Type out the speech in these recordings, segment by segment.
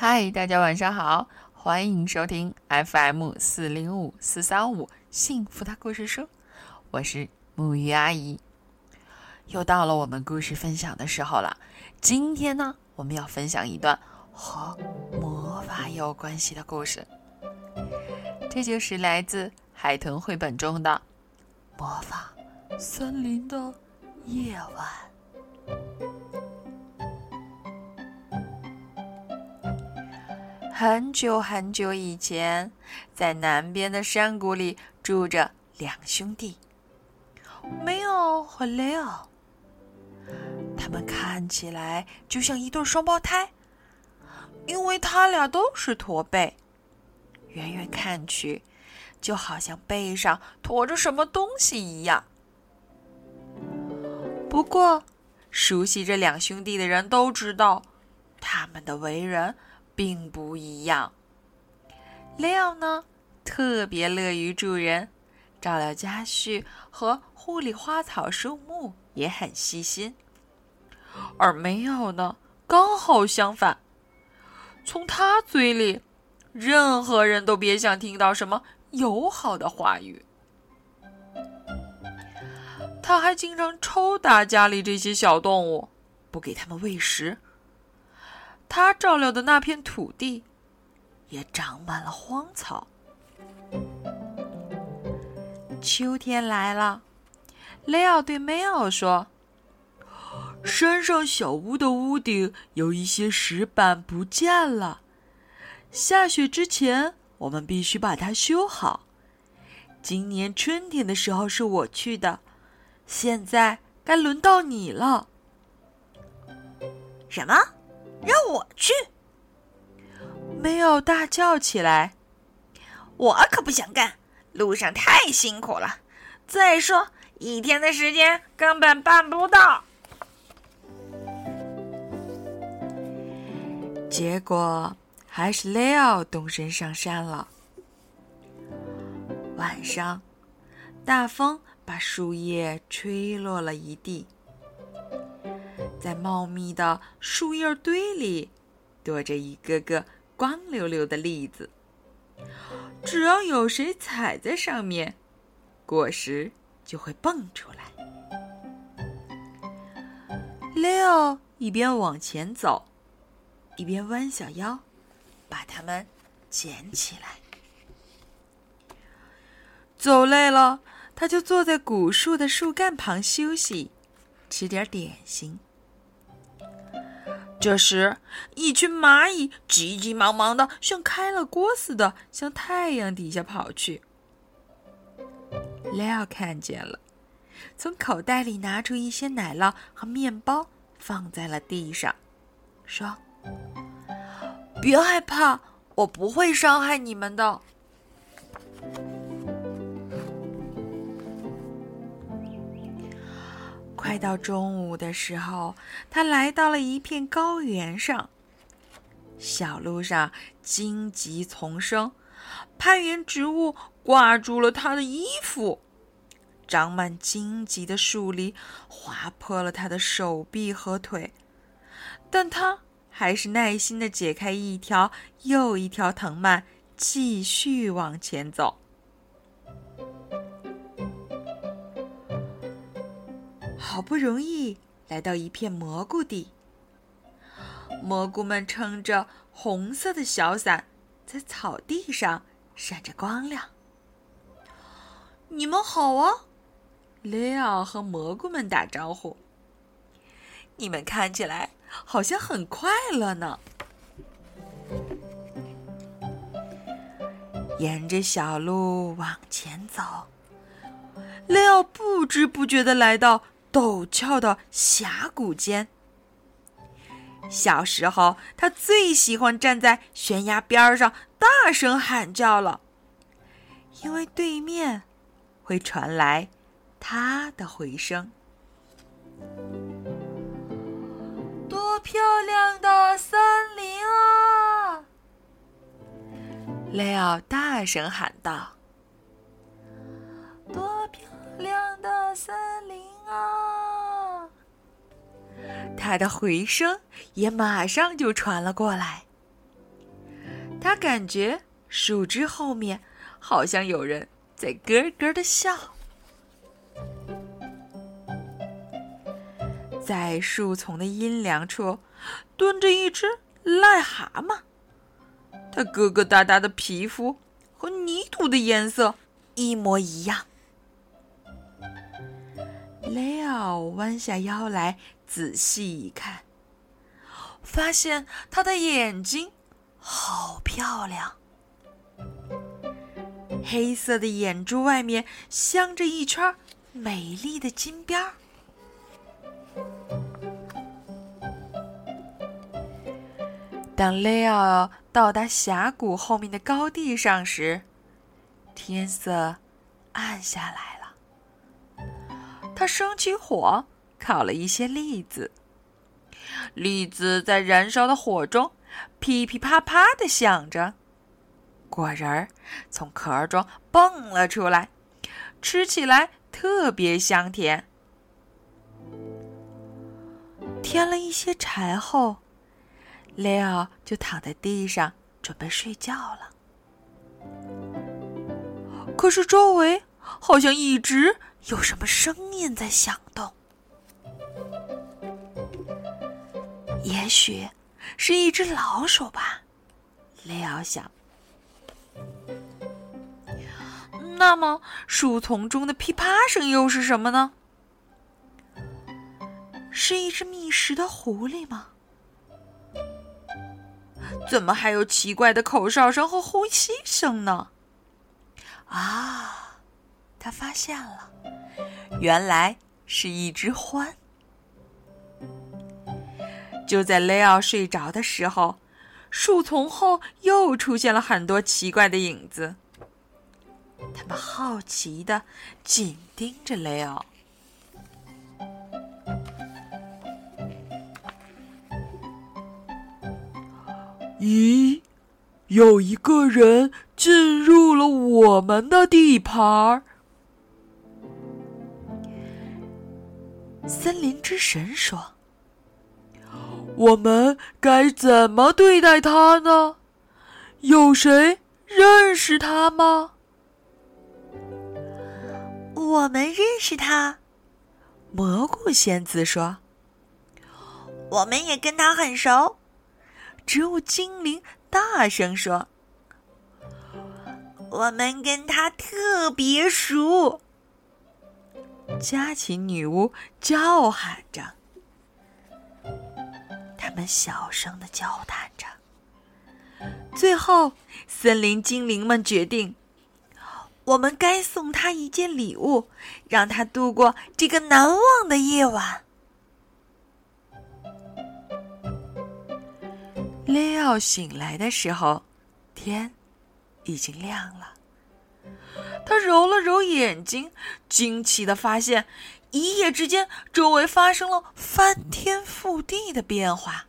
嗨，大家晚上好，欢迎收听 FM 四零五四三五幸福的故事书，我是木鱼阿姨。又到了我们故事分享的时候了。今天呢，我们要分享一段和魔法有关系的故事，这就是来自海豚绘本中的《魔法森林的夜晚》。很久很久以前，在南边的山谷里住着两兄弟，没有和雷奥。他们看起来就像一对双胞胎，因为他俩都是驼背，远远看去，就好像背上驮着什么东西一样。不过，熟悉这两兄弟的人都知道，他们的为人。并不一样。Leo 呢，特别乐于助人，照料家畜和护理花草树木也很细心。而梅奥呢，刚好相反，从他嘴里，任何人都别想听到什么友好的话语。他还经常抽打家里这些小动物，不给他们喂食。他照料的那片土地，也长满了荒草。秋天来了，雷奥对梅奥说：“山上小屋的屋顶有一些石板不见了，下雪之前我们必须把它修好。今年春天的时候是我去的，现在该轮到你了。”什么？让我去！梅奥大叫起来：“我可不想干，路上太辛苦了。再说，一天的时间根本办不到。”结果还是雷奥动身上山了。晚上，大风把树叶吹落了一地。在茂密的树叶堆里，躲着一个个光溜溜的栗子。只要有谁踩在上面，果实就会蹦出来。Leo 一边往前走，一边弯小腰，把它们捡起来。走累了，他就坐在古树的树干旁休息，吃点点心。这时，一群蚂蚁急急忙忙的，像开了锅似的，向太阳底下跑去。雷奥看见了，从口袋里拿出一些奶酪和面包，放在了地上，说：“别害怕，我不会伤害你们的。”快到中午的时候，他来到了一片高原上。小路上荆棘丛生，攀援植物挂住了他的衣服，长满荆棘的树篱划破了他的手臂和腿，但他还是耐心的解开一条又一条藤蔓，继续往前走。好不容易来到一片蘑菇地，蘑菇们撑着红色的小伞，在草地上闪着光亮。你们好啊，雷奥和蘑菇们打招呼。你们看起来好像很快乐呢。沿着小路往前走，雷奥不知不觉的来到。陡峭的峡谷间。小时候，他最喜欢站在悬崖边上大声喊叫了，因为对面会传来他的回声。多漂亮的森林啊！雷奥大声喊道：“多漂亮的森林！”啊！他的回声也马上就传了过来。他感觉树枝后面好像有人在咯咯的笑。在树丛的阴凉处，蹲着一只癞蛤蟆。它疙疙瘩瘩的皮肤和泥土的颜色一模一样。雷奥弯下腰来仔细一看，发现他的眼睛好漂亮，黑色的眼珠外面镶着一圈美丽的金边儿。当雷奥到达峡谷后面的高地上时，天色暗下来了。他生起火，烤了一些栗子。栗子在燃烧的火中噼噼啪啪的响着，果仁儿从壳中蹦了出来，吃起来特别香甜。添了一些柴后。雷奥就躺在地上准备睡觉了，可是周围好像一直有什么声音在响动，也许是一只老鼠吧，雷奥想。那么树丛中的噼啪声又是什么呢？是一只觅食的狐狸吗？怎么还有奇怪的口哨声和呼吸声呢？啊，他发现了，原来是一只獾。就在雷奥睡着的时候，树丛后又出现了很多奇怪的影子。他们好奇的紧盯着雷奥。咦，有一个人进入了我们的地盘儿。森林之神说：“我们该怎么对待他呢？有谁认识他吗？”我们认识他，蘑菇仙子说：“我们也跟他很熟。”植物精灵大声说：“我们跟他特别熟。”佳琪女巫叫喊着，他们小声的交谈着。最后，森林精灵们决定，我们该送他一件礼物，让他度过这个难忘的夜晚。雷奥醒来的时候，天已经亮了。他揉了揉眼睛，惊奇的发现，一夜之间，周围发生了翻天覆地的变化。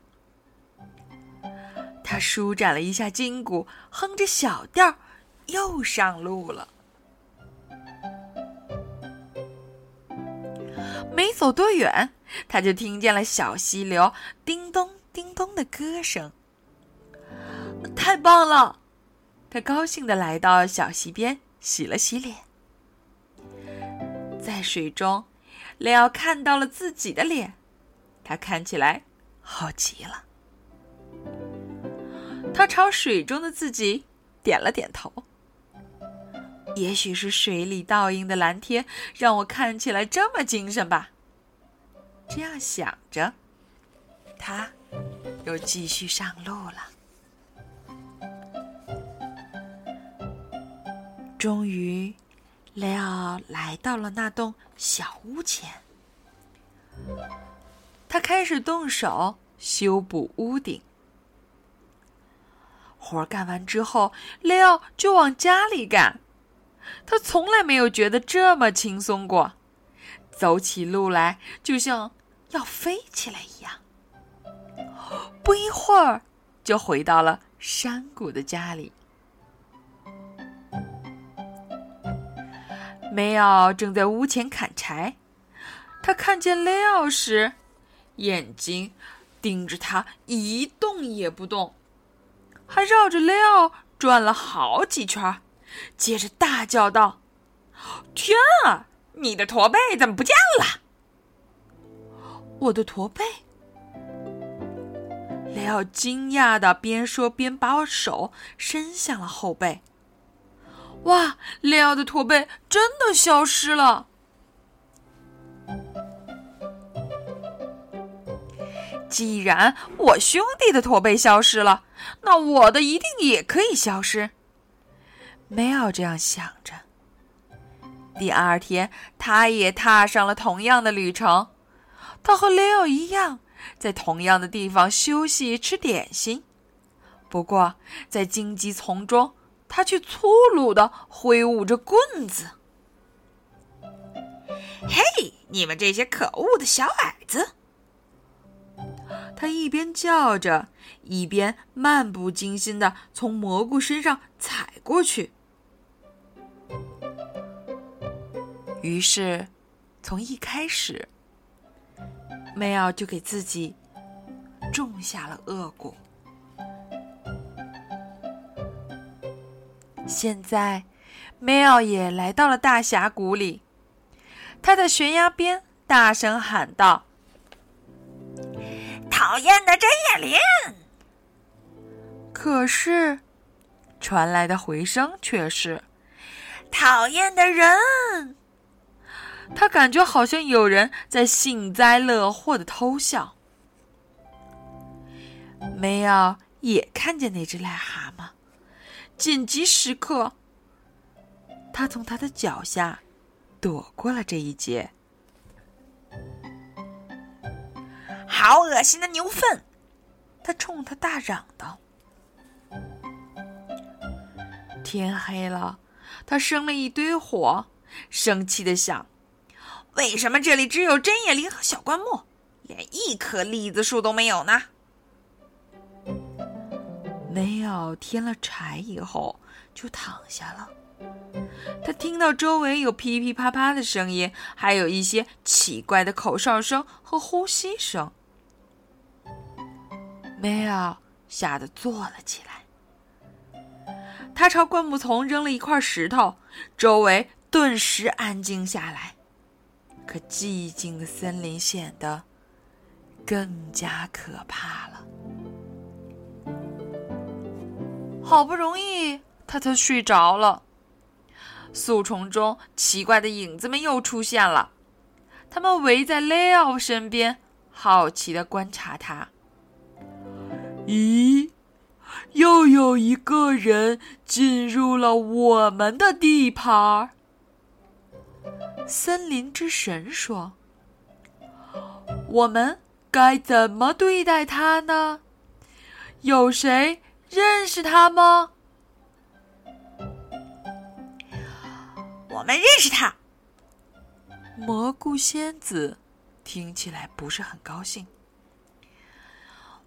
他舒展了一下筋骨，哼着小调，又上路了。没走多远，他就听见了小溪流叮咚叮咚的歌声。太棒了！他高兴的来到小溪边，洗了洗脸。在水中，雷奥看到了自己的脸，他看起来好极了。他朝水中的自己点了点头。也许是水里倒映的蓝天让我看起来这么精神吧。这样想着，他又继续上路了。终于，雷奥来到了那栋小屋前。他开始动手修补屋顶。活干完之后，雷奥就往家里赶。他从来没有觉得这么轻松过，走起路来就像要飞起来一样。不一会儿，就回到了山谷的家里。梅奥正在屋前砍柴，他看见雷奥时，眼睛盯着他，一动也不动。还绕着雷奥转了好几圈，接着大叫道：“天啊！你的驼背怎么不见了？”我的驼背。雷奥惊讶的边说边把手伸向了后背。哇！雷奥的驼背真的消失了。既然我兄弟的驼背消失了，那我的一定也可以消失。梅奥这样想着。第二天，他也踏上了同样的旅程。他和雷奥一样，在同样的地方休息吃点心。不过，在荆棘丛中，他却粗鲁的挥舞着棍子。嘿，你们这些可恶的小矮子！他一边叫着，一边漫不经心的从蘑菇身上踩过去。于是，从一开始，梅奥就给自己种下了恶果。现在，梅奥也来到了大峡谷里，他在悬崖边大声喊道。讨厌的针叶林。可是，传来的回声却是：“讨厌的人。”他感觉好像有人在幸灾乐祸的偷笑。梅奥也看见那只癞蛤蟆，紧急时刻，他从他的脚下躲过了这一劫。好恶心的牛粪！他冲他大嚷道。天黑了，他生了一堆火，生气的想：为什么这里只有针叶林和小灌木，连一棵栗子树都没有呢？梅奥添了柴以后，就躺下了。他听到周围有噼噼啪啪的声音，还有一些奇怪的口哨声和呼吸声。梅奥吓得坐了起来，他朝灌木丛扔了一块石头，周围顿时安静下来。可寂静的森林显得更加可怕了。好不容易，他才睡着了。树丛中奇怪的影子们又出现了，他们围在雷奥身边，好奇的观察他。咦，又有一个人进入了我们的地盘儿。森林之神说：“我们该怎么对待他呢？有谁认识他吗？”我们认识他。蘑菇仙子听起来不是很高兴。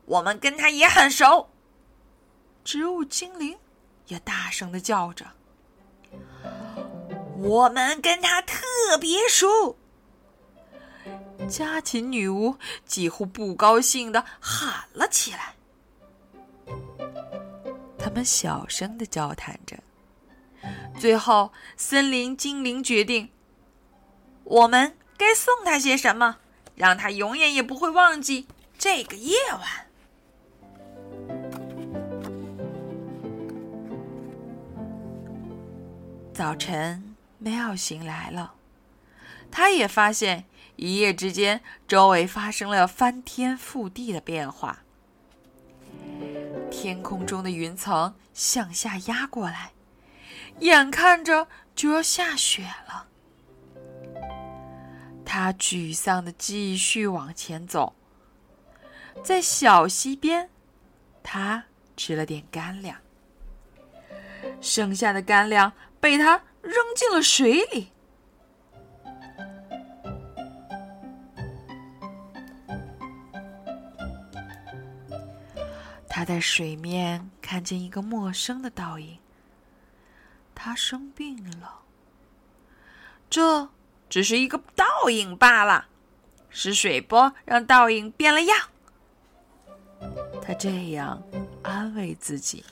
我们跟他也很熟。植物精灵也大声的叫着：“我们跟他特别熟。”家禽女巫几乎不高兴的喊了起来。他们小声的交谈着。最后，森林精灵决定：我们该送他些什么，让他永远也不会忘记这个夜晚。早晨，梅奥醒来了，他也发现一夜之间周围发生了翻天覆地的变化。天空中的云层向下压过来，眼看着就要下雪了。他沮丧地继续往前走，在小溪边，他吃了点干粮，剩下的干粮。被他扔进了水里。他在水面看见一个陌生的倒影。他生病了。这只是一个倒影罢了，是水波让倒影变了样。他这样安慰自己。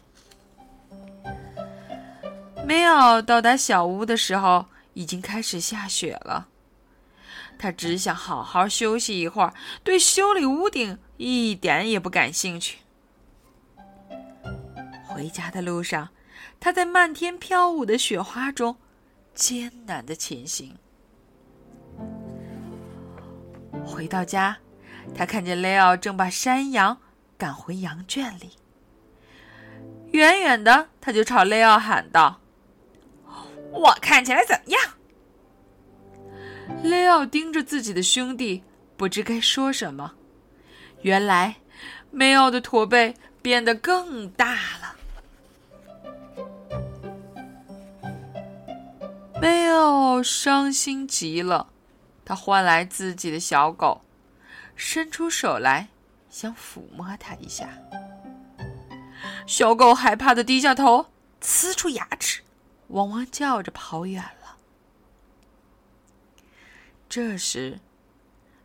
梅奥到达小屋的时候，已经开始下雪了。他只想好好休息一会儿，对修理屋顶一点也不感兴趣。回家的路上，他在漫天飘舞的雪花中艰难的前行。回到家，他看见雷奥正把山羊赶回羊圈里。远远的，他就朝雷奥喊道：“我看起来怎么样？”雷奥盯着自己的兄弟，不知该说什么。原来，梅奥的驼背变得更大了。梅奥伤心极了，他唤来自己的小狗，伸出手来想抚摸它一下。小狗害怕的低下头，呲出牙齿，汪汪叫着跑远了。这时，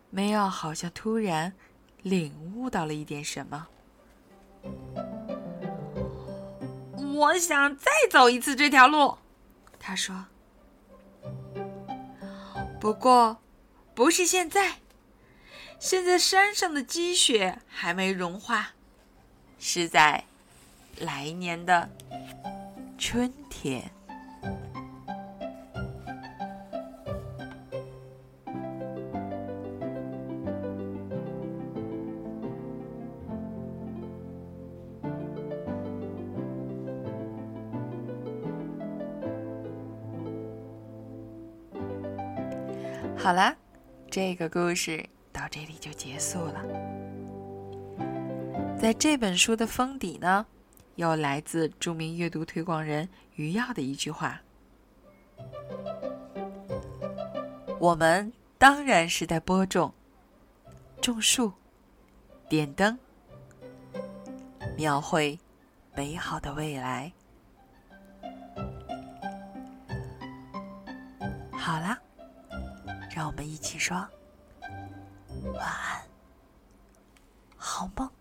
梅奥好像突然领悟到了一点什么。我想再走一次这条路，他说。不过，不是现在。现在山上的积雪还没融化，是在来年的春天。好了，这个故事到这里就结束了。在这本书的封底呢，有来自著名阅读推广人余耀的一句话：“我们当然是在播种、种树、点灯，描绘美好的未来。”好了。我们一起说晚安，好梦。